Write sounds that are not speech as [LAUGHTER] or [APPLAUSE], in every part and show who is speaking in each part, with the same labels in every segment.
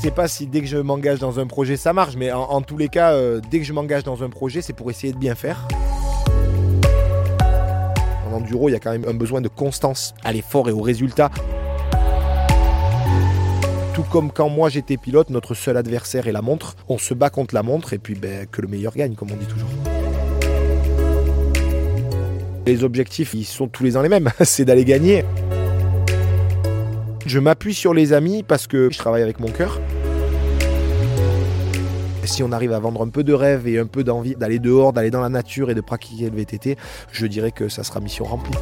Speaker 1: Sais pas si dès que je m'engage dans un projet ça marche, mais en, en tous les cas, euh, dès que je m'engage dans un projet, c'est pour essayer de bien faire. En enduro, il y a quand même un besoin de constance à l'effort et au résultat. Tout comme quand moi j'étais pilote, notre seul adversaire est la montre. On se bat contre la montre et puis ben, que le meilleur gagne, comme on dit toujours. Les objectifs, ils sont tous les ans les mêmes, [LAUGHS] c'est d'aller gagner. Je m'appuie sur les amis parce que je travaille avec mon cœur. Si on arrive à vendre un peu de rêve et un peu d'envie d'aller dehors, d'aller dans la nature et de pratiquer le VTT, je dirais que ça sera mission remplie.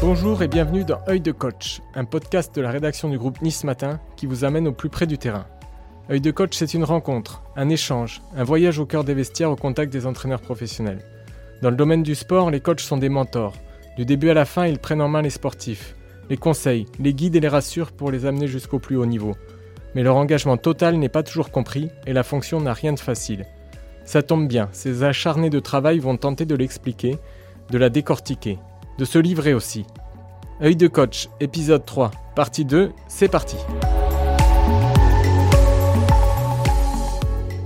Speaker 2: Bonjour et bienvenue dans Œil de coach, un podcast de la rédaction du groupe Nice Matin qui vous amène au plus près du terrain. Œil de coach, c'est une rencontre, un échange, un voyage au cœur des vestiaires au contact des entraîneurs professionnels. Dans le domaine du sport, les coachs sont des mentors. Du début à la fin, ils prennent en main les sportifs, les conseils, les guident et les rassurent pour les amener jusqu'au plus haut niveau. Mais leur engagement total n'est pas toujours compris et la fonction n'a rien de facile. Ça tombe bien, ces acharnés de travail vont tenter de l'expliquer, de la décortiquer, de se livrer aussi. Œil de coach, épisode 3, partie 2, c'est parti.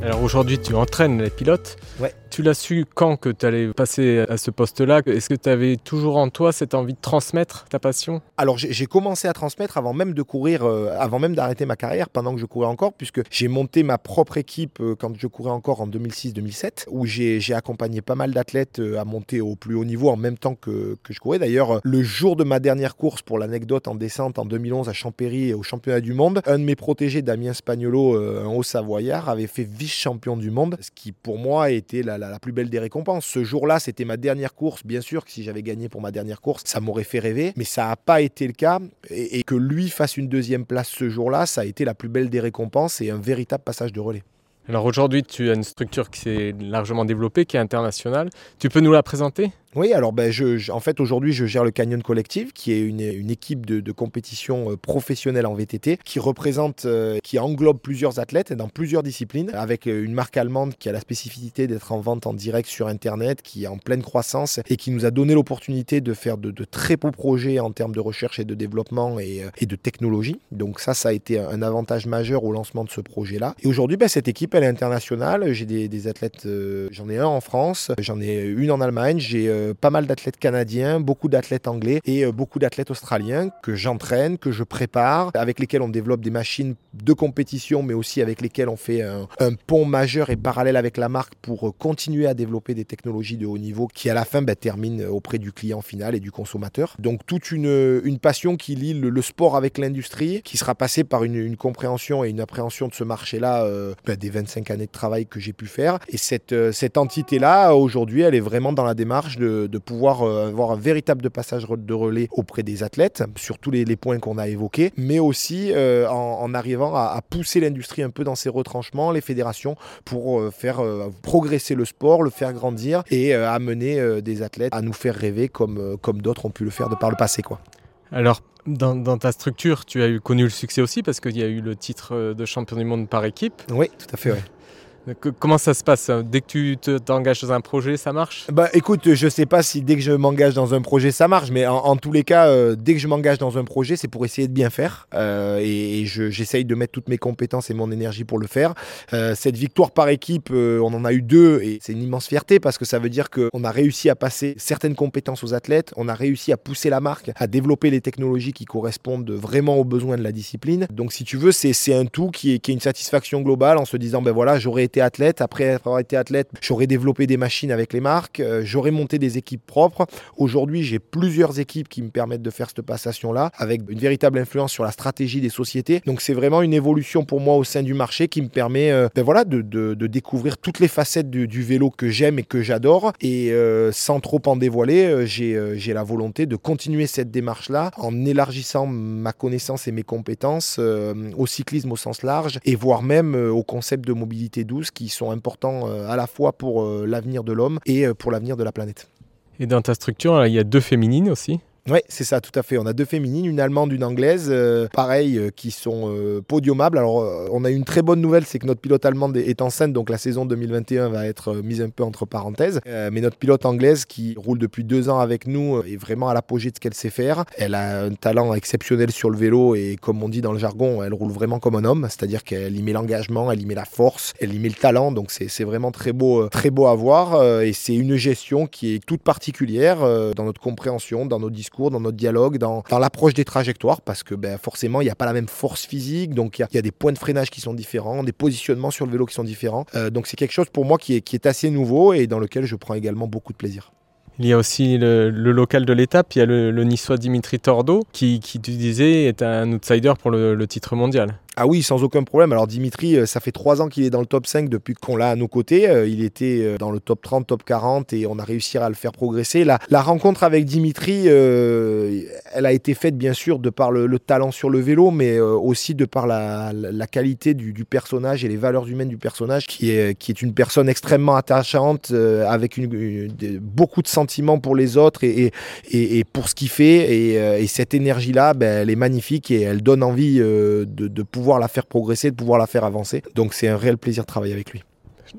Speaker 2: Alors aujourd'hui, tu entraînes les pilotes.
Speaker 1: Ouais.
Speaker 2: Tu l'as su quand que tu allais passer à ce poste-là? Est-ce que tu avais toujours en toi cette envie de transmettre ta passion?
Speaker 1: Alors j'ai commencé à transmettre avant même de courir, euh, avant même d'arrêter ma carrière, pendant que je courais encore, puisque j'ai monté ma propre équipe euh, quand je courais encore en 2006-2007, où j'ai accompagné pas mal d'athlètes euh, à monter au plus haut niveau en même temps que, que je courais. D'ailleurs, le jour de ma dernière course, pour l'anecdote, en descente en 2011 à Champéry au championnat du monde, un de mes protégés, Damien Spagnolo, un haut savoyard, avait fait vice-champion du monde, ce qui pour moi était la- la plus belle des récompenses. Ce jour-là, c'était ma dernière course. Bien sûr que si j'avais gagné pour ma dernière course, ça m'aurait fait rêver, mais ça n'a pas été le cas. Et, et que lui fasse une deuxième place ce jour-là, ça a été la plus belle des récompenses et un véritable passage de relais.
Speaker 2: Alors aujourd'hui, tu as une structure qui s'est largement développée, qui est internationale. Tu peux nous la présenter?
Speaker 1: Oui, alors ben, je, je- en fait aujourd'hui je gère le Canyon Collective, qui est une, une équipe de, de compétition euh, professionnelle en VTT, qui représente, euh, qui englobe plusieurs athlètes dans plusieurs disciplines, avec euh, une marque allemande qui a la spécificité d'être en vente en direct sur Internet, qui est en pleine croissance et qui nous a donné l'opportunité de faire de, de très beaux projets en termes de recherche et de développement et, euh, et de technologie. Donc ça, ça a été un avantage majeur au lancement de ce projet-là. Et aujourd'hui, ben, cette équipe, elle est internationale. J'ai des, des athlètes, euh, j'en ai un en France, j'en ai une en Allemagne, j'ai euh, pas mal d'athlètes canadiens, beaucoup d'athlètes anglais et euh, beaucoup d'athlètes australiens que j'entraîne, que je prépare, avec lesquels on développe des machines de compétition, mais aussi avec lesquels on fait un, pont majeur et parallèle avec la marque pour euh, continuer à développer des technologies de haut niveau qui, à la fin, ben, terminent auprès du client final et du consommateur. Donc, toute une, passion qui lie le, sport avec l'industrie, qui sera passée par une, compréhension et une appréhension de ce marché-là euh, ben, des 25 années de travail que j'ai pu faire. Et euh, cette entité-là, aujourd'hui, elle est vraiment dans la démarche de, de pouvoir euh, avoir un véritable de passage de relais auprès des athlètes, sur tous les, les points qu'on a évoqués, mais aussi euh, en, en arrivant à, à pousser l'industrie un peu dans ses retranchements, les fédérations, pour euh, faire euh, progresser le sport, le faire grandir et amener des athlètes à nous faire rêver comme, comme d'autres ont pu le faire de par le passé. Quoi.
Speaker 2: Alors, dans, dans ta structure, tu as eu, connu le succès aussi parce qu'il y a eu le titre de champion du monde par équipe.
Speaker 1: Oui, tout à fait. Ouais.
Speaker 2: Comment ça se passe? Dès que tu te- t'engages dans un projet, ça marche?
Speaker 1: Bah écoute, je sais pas si dès que je m'engage dans un projet ça marche, mais en, tous les cas, euh, dès que je m'engage dans un projet, c'est pour essayer de bien faire. Euh, et et je- j'essaye de mettre toutes mes compétences et mon énergie pour le faire. Euh, cette victoire par équipe, on en a eu deux et c'est une immense fierté parce que ça veut dire qu'on a réussi à passer certaines compétences aux athlètes, on a réussi à pousser la marque, à développer les technologies qui correspondent vraiment aux besoins de la discipline. Donc si tu veux, c'est c'est un tout qui est, qui est une satisfaction globale en se disant, ben voilà, j'aurais été athlète, après avoir été athlète, j'aurais développé des machines avec les marques, euh, j'aurais monté des équipes propres. Aujourd'hui, j'ai plusieurs équipes qui me permettent de faire cette passation-là, avec une véritable influence sur la stratégie des sociétés. Donc c'est vraiment une évolution pour moi au sein du marché qui me permet euh, ben voilà, de, découvrir toutes les facettes du, vélo que j'aime et que j'adore. Et euh, sans trop en dévoiler, j'ai la volonté de continuer cette démarche-là en élargissant ma connaissance et mes compétences au cyclisme au sens large et voire même au concept de mobilité douce qui sont importants euh, à la fois pour euh, l'avenir de l'homme et euh, pour l'avenir de la planète.
Speaker 2: Et dans ta structure, là, il y a deux féminines aussi.
Speaker 1: Oui, c'est ça, tout à fait. On a deux féminines, une allemande, une anglaise, euh, pareil, euh, qui sont euh, podiumables. Alors, euh, on a une très bonne nouvelle, c'est que notre pilote allemande est enceinte, donc la saison 2021 va être euh, mise un peu entre parenthèses. Euh, mais notre pilote anglaise, qui roule depuis deux ans avec nous, est vraiment à l'apogée de ce qu'elle sait faire. Elle a un talent exceptionnel sur le vélo et, comme on dit dans le jargon, elle roule vraiment comme un homme, c'est-à-dire qu'elle y met l'engagement, elle y met la force, elle y met le talent. Donc, c'est vraiment très beau, très beau à voir. et c'est une gestion qui est toute particulière dans notre compréhension, dans nos discours, dans notre dialogue, dans, l'approche des trajectoires, parce que ben, forcément, il n'y a pas la même force physique, donc il y a- des points de freinage qui sont différents, des positionnements sur le vélo qui sont différents. Euh, donc c'est quelque chose pour moi qui est, assez nouveau et dans lequel je prends également beaucoup de plaisir.
Speaker 2: Il y a aussi le, local de l'étape, il y a le, niçois Dimitri Tordo, qui, qui, tu disais, est un outsider pour le titre mondial.
Speaker 1: Ah oui, sans aucun problème. Alors Dimitri, euh, ça fait trois ans qu'il est dans le top 5 depuis qu'on l'a à nos côtés. Euh, Il était euh, dans le top 30, top 40 et on a réussi à le faire progresser. La, la rencontre avec Dimitri, elle a été faite bien sûr de par le, le talent sur le vélo, mais aussi de par la, la- qualité du, du personnage et les valeurs humaines du personnage, qui est, qui est une personne extrêmement attachante, avec une, beaucoup de sentiments pour les autres et, et, et- pour ce qu'il fait. Et, et cette énergie-là, ben, elle est magnifique et elle donne envie de, de pouvoir la faire progresser, de pouvoir la faire avancer. Donc c'est un réel plaisir de travailler avec lui.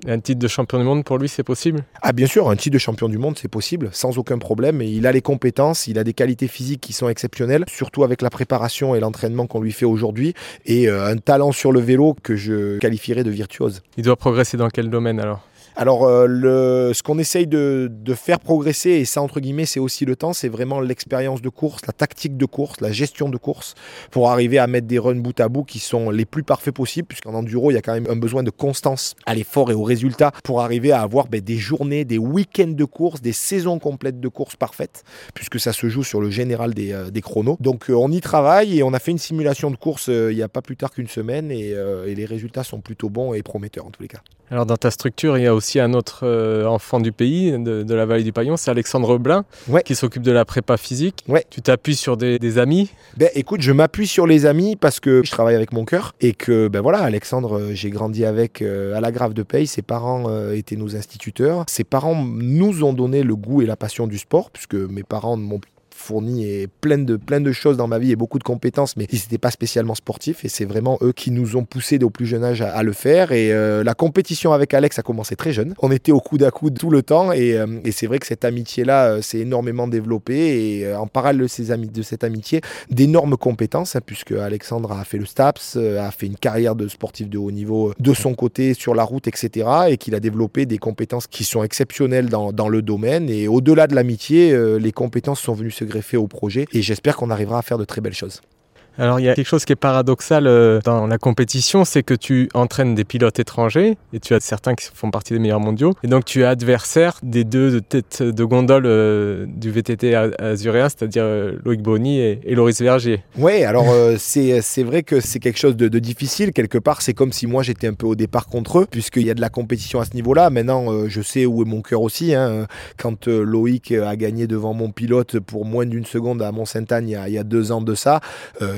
Speaker 2: Un titre de champion du monde pour lui, c'est possible?
Speaker 1: Ah bien sûr, un titre de champion du monde, c'est possible, sans aucun problème. Et il a les compétences, il a des qualités physiques qui sont exceptionnelles, surtout avec la préparation et l'entraînement qu'on lui fait aujourd'hui, et euh, un talent sur le vélo que je qualifierais de virtuose.
Speaker 2: Il doit progresser dans quel domaine alors?
Speaker 1: Alors, euh, le, ce qu'on essaye de, de faire progresser, et ça, entre guillemets, c'est aussi le temps, c'est vraiment l'expérience de course, la tactique de course, la gestion de course, pour arriver à mettre des runs bout à bout qui sont les plus parfaits possibles, puisqu'en enduro, il y a quand même un besoin de constance à l'effort et au résultat pour arriver à avoir ben, des journées, des week-ends de course, des saisons complètes de course parfaites, puisque ça se joue sur le général des, euh, des chronos. Donc, euh, on y travaille et on a fait une simulation de course euh, il n'y a pas plus tard qu'une semaine, et, et les résultats sont plutôt bons et prometteurs en tous les cas.
Speaker 2: Alors dans ta structure, il y a aussi un autre euh, enfant du pays, de, de la vallée du Paillon, c'est Alexandre Blin,
Speaker 1: Ouais.
Speaker 2: qui s'occupe de la prépa physique.
Speaker 1: Ouais.
Speaker 2: Tu t'appuies sur des, des amis?
Speaker 1: Ben écoute, je m'appuie sur les amis parce que je travaille avec mon cœur et que ben voilà, Alexandre, euh, j'ai grandi avec euh, à la Grave de Paye. Ses parents euh, étaient nos instituteurs. Ses parents nous ont donné le goût et la passion du sport puisque mes parents m'ont fourni et plein de, plein de choses dans ma vie et beaucoup de compétences, mais ils n'étaient pas spécialement sportifs et c'est vraiment eux qui nous ont poussé au plus jeune âge à, le faire. Et euh, la compétition avec Alex a commencé très jeune. On était au coude à coude tout le temps et, euh, c'est vrai que cette amitié-là euh, s'est énormément développée et en parallèle de, ces de cette amitié, d'énormes compétences, hein, puisque Alexandre a fait le STAPS, a fait une carrière de sportif de haut niveau de son côté sur la route, etc. Et qu'il a développé des compétences qui sont exceptionnelles dans, dans le domaine. Et au-delà de l'amitié, les compétences sont venues se greffer au projet. Et j'espère qu'on arrivera à faire de très belles choses.
Speaker 2: Alors il y a quelque chose qui est paradoxal euh, dans la compétition, c'est que tu entraînes des pilotes étrangers et tu as certains qui font partie des meilleurs mondiaux. Et donc tu es adversaire des deux têtes de gondole euh, du VTT azuréen, c'est-à-dire euh, Loïc Bonny et, et Loris Vergier.
Speaker 1: Oui, alors c'est vrai que c'est quelque chose de, difficile. Quelque part, c'est comme si moi j'étais un peu au départ contre eux, puisqu'il y a de la compétition à ce niveau-là. Maintenant, je sais où est mon cœur aussi. hein. Quand Loïc a gagné devant mon pilote pour moins d'une seconde à Mont-Sainte-Anne il, y a- il y a deux ans de ça,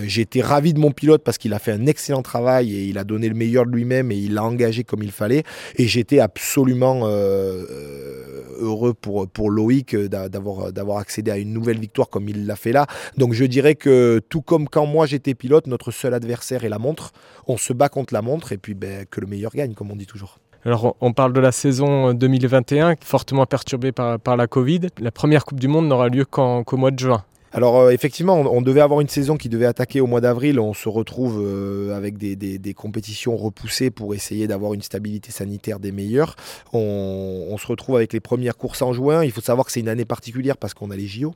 Speaker 1: j'ai été ravi de mon pilote parce qu'il a fait un excellent travail et il a donné le meilleur de lui-même et il l'a engagé comme il fallait. Et j'étais absolument euh, euh, heureux pour, pour Loïc euh, d'a- d'avoir d'avoir accédé à une nouvelle victoire comme il l'a fait là. Donc je dirais que tout comme quand moi j'étais pilote, notre seul adversaire est la montre. On se bat contre la montre et puis ben, que le meilleur gagne, comme on dit toujours.
Speaker 2: Alors on- parle de la saison 2021, fortement perturbée par, par la Covid. La première Coupe du Monde n'aura lieu qu'au mois de juin.
Speaker 1: Alors euh, effectivement, on, devait avoir une saison qui devait attaquer au mois d'avril. On se retrouve euh, avec des, compétitions repoussées pour essayer d'avoir une stabilité sanitaire des meilleures. On, se retrouve avec les premières courses en juin. Il faut savoir que c'est une année particulière parce qu'on a les JO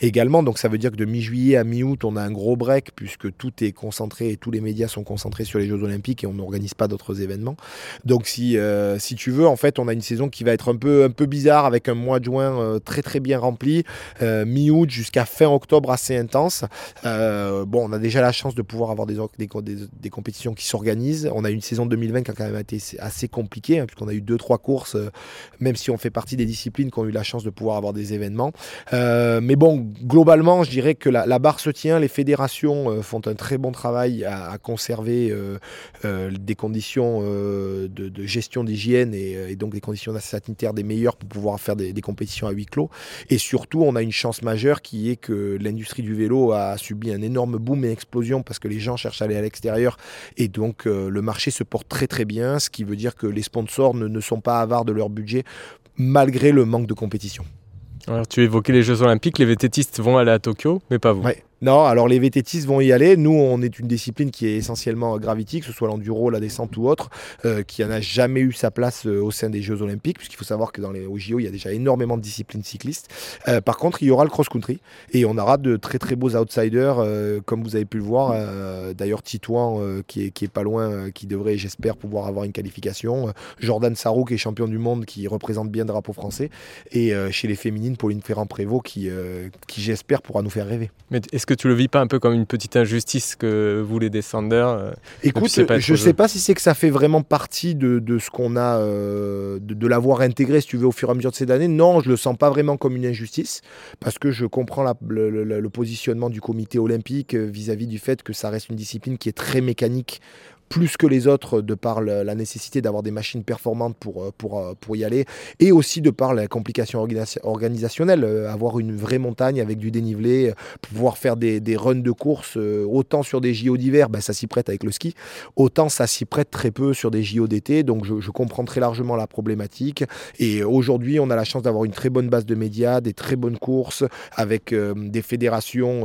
Speaker 1: également. Donc ça veut dire que de mi-juillet à mi-août, on a un gros break puisque tout est concentré et tous les médias sont concentrés sur les Jeux Olympiques et on n'organise pas d'autres événements. Donc si, euh, si tu veux, en fait, on a une saison qui va être un peu, un peu bizarre avec un mois de juin très très bien rempli, mi-août jusqu'à fin assez intense. Euh, bon, on a déjà la chance de pouvoir avoir des, compétitions qui s'organisent. On a une saison 2020 qui a quand même été assez compliquée, hein, puisqu'on a eu deux trois courses, euh, même si on fait partie des disciplines qui ont eu la chance de pouvoir avoir des événements. Euh, mais bon, globalement, je dirais que la, barre se tient. Les fédérations font un très bon travail à, conserver des conditions de, gestion d'hygiène et, et, donc des conditions sanitaires des meilleures pour pouvoir faire des compétitions à huis clos. Et surtout, on a une chance majeure qui est que que l'industrie du vélo a subi un énorme boom et explosion parce que les gens cherchent à aller à l'extérieur et donc euh, le marché se porte très très bien, ce qui veut dire que les sponsors ne, ne sont pas avares de leur budget malgré le manque de compétition.
Speaker 2: Alors tu évoquais les Jeux Olympiques, les vététistes vont aller à Tokyo, mais pas vous.
Speaker 1: Ouais. Non, alors les VTTistes vont y aller. Nous, on est une discipline qui est essentiellement gravity, que ce soit l'enduro, la descente ou autre, euh, qui n'a jamais eu sa place euh, au sein des Jeux Olympiques, puisqu'il faut savoir que dans les JO, il y a déjà énormément de disciplines cyclistes. Euh, par contre, il y aura le cross-country et on aura de très très beaux outsiders, comme vous avez pu le voir. D'ailleurs, Titouan, qui, est, qui est pas loin, qui devrait, j'espère, pouvoir avoir une qualification. Jordan Sarrou, qui est champion du monde, qui représente bien le drapeau français. Et chez les féminines, Pauline Ferrand-Prévot, qui, qui j'espère, pourra nous faire rêver.
Speaker 2: Mais est-ce que tu le vis pas un peu comme une petite injustice que vous les descendeurs euh,
Speaker 1: Écoute, je sais pas si c'est que ça fait vraiment partie de, de ce qu'on a, euh, de, de l'avoir intégré, si tu veux, au fur et à mesure de ces années. Non, je le sens pas vraiment comme une injustice, parce que je comprends la- le, le- le positionnement du comité olympique euh, vis-à-vis du fait que ça reste une discipline qui est très mécanique plus que les autres de par la nécessité d'avoir des machines performantes pour, euh, pour, euh, pour y aller et aussi de par la complication organisa- organisationnelle, euh, avoir une vraie montagne avec du dénivelé, pouvoir faire des, des runs de course autant sur des JO d'hiver, ben, ça s'y prête avec le ski, autant ça s'y prête très peu sur des JO d'été, donc je, je comprends très largement la problématique et aujourd'hui on a la chance d'avoir une très bonne base de médias, des très bonnes courses avec des fédérations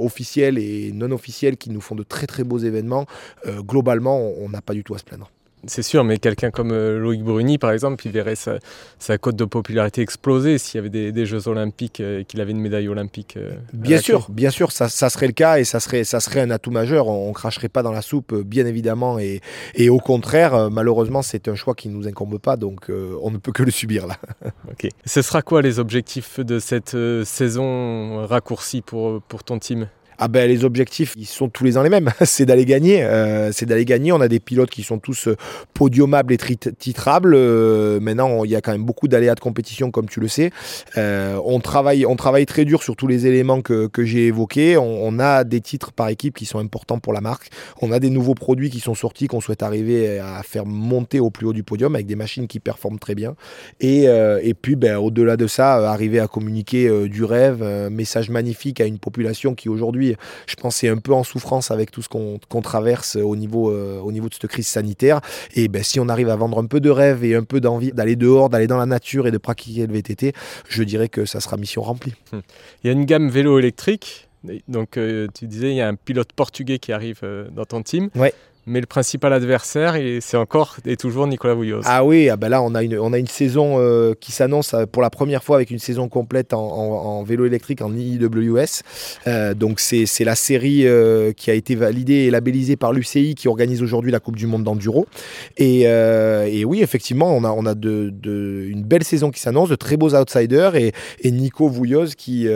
Speaker 1: officielles et non officielles qui nous font de très très beaux événements. Euh, globalement, on n'a pas du tout à se plaindre.
Speaker 2: C'est sûr, mais quelqu'un comme euh, Loïc Bruni, par exemple, il verrait sa, sa cote de popularité exploser s'il y avait des, des Jeux Olympiques euh, et qu'il avait une médaille olympique. euh,
Speaker 1: Bien sûr, bien sûr, ça, ça serait le cas et ça serait, ça serait un atout majeur. On, on cracherait pas dans la soupe, bien évidemment, et, et au contraire, malheureusement, c'est un choix qui nous incombe pas, donc euh, on ne peut que le subir là. [LAUGHS]
Speaker 2: Ok. Ce sera quoi les objectifs de cette euh, saison raccourcie pour, pour ton team?
Speaker 1: Ah ben les objectifs, ils sont tous les ans les mêmes. [LAUGHS] c'est d'aller gagner. euh, c'est d'aller gagner. On a des pilotes qui sont tous euh, podiumables et titrables. Euh, maintenant, il y a quand même beaucoup d'aléas de compétition, comme tu le sais. On travaille, on travaille très dur sur tous les éléments que, que j'ai évoqués. On, a des titres par équipe qui sont importants pour la marque. On a des nouveaux produits qui sont sortis qu'on souhaite arriver à faire monter au plus haut du podium avec des machines qui performent très bien. Et, puis, ben, au-delà de ça, arriver à communiquer du rêve, un message magnifique à une population qui aujourd'hui, je pense, est un peu en souffrance avec tout ce qu'on traverse au niveau, euh, au niveau de cette crise sanitaire. Et ben, si on arrive à vendre un peu de rêve et un peu d'envie d'aller dehors, d'aller dans la nature et de pratiquer le VTT, je dirais que ça sera mission remplie.
Speaker 2: Il y a une gamme vélo électrique. Donc, euh, tu disais, il y a un pilote portugais qui arrive euh, dans ton team.
Speaker 1: Ouais.
Speaker 2: Mais le principal adversaire, c'est encore et toujours Nicolas Vouilloz.
Speaker 1: Ah oui, ah ben là on a une, saison euh, qui s'annonce euh, pour la première fois avec une saison complète en, vélo électrique en IWS. Euh, donc c'est la série euh, qui a été validée et labellisée par l'UCI qui organise aujourd'hui la Coupe du Monde d'enduro. Et, oui, effectivement, on a, une belle saison qui s'annonce, de très beaux outsiders et, et Nico Vouilloz qui,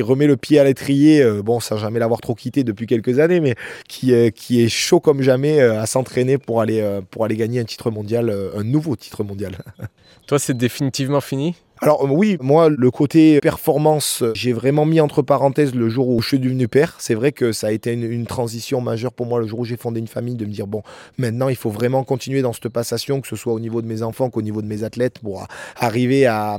Speaker 1: remet le pied à l'étrier, bon sans jamais l'avoir trop quitté depuis quelques années, mais qui est chaud comme jamais euh, à s'entraîner pour aller, euh, pour aller gagner un titre mondial, euh, un nouveau titre mondial. [LAUGHS]
Speaker 2: Toi, c'est définitivement fini?
Speaker 1: Alors euh, oui, moi le côté performance, euh, j'ai vraiment mis entre parenthèses le jour où je suis devenu père. C'est vrai que ça a été une, transition majeure pour moi le jour où j'ai fondé une famille, de me dire bon, maintenant il faut vraiment continuer dans cette passation, que ce soit au niveau de mes enfants qu'au niveau de mes athlètes, pour a- arriver à,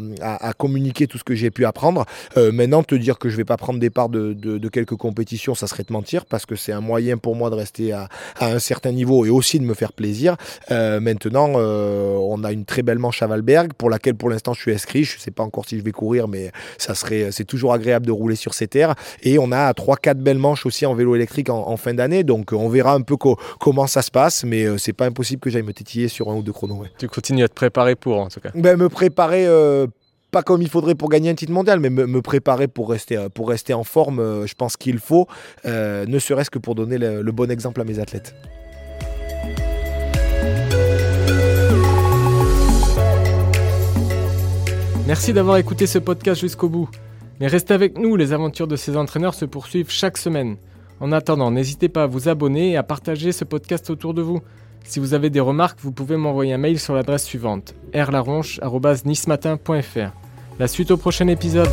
Speaker 1: communiquer tout ce que j'ai pu apprendre. Euh, maintenant, te dire que je vais pas prendre des parts de, quelques compétitions, ça serait te mentir, parce que c'est un moyen pour moi de rester à, un certain niveau et aussi de me faire plaisir. Euh, maintenant, euh, on a une très belle manche à Valberg, pour laquelle pour l'instant je suis inscrit. Je sais pas encore si je vais courir, mais ça serait, c'est toujours agréable de rouler sur ces terres. Et on a trois, quatre belles manches aussi en vélo électrique en, en fin d'année, donc euh, on verra un peu co- comment ça se passe, mais euh, c'est pas impossible que j'aille me tétiller sur un ou deux chronos. ouais.
Speaker 2: Tu continues à te préparer pour, en tout cas.
Speaker 1: Ben, me préparer. euh, pas comme il faudrait pour gagner un titre mondial, mais me, me préparer pour rester, euh, pour rester en forme, euh, je pense qu'il faut, euh, ne serait-ce que pour donner le- le bon exemple à mes athlètes.
Speaker 2: Merci d'avoir écouté ce podcast jusqu'au bout. Mais restez avec nous, les aventures de ces entraîneurs se poursuivent chaque semaine. En attendant, n'hésitez pas à vous abonner et à partager ce podcast autour de vous. Si vous avez des remarques, vous pouvez m'envoyer un mail sur l'adresse suivante rlaronche.nismatin.fr. La suite au prochain épisode.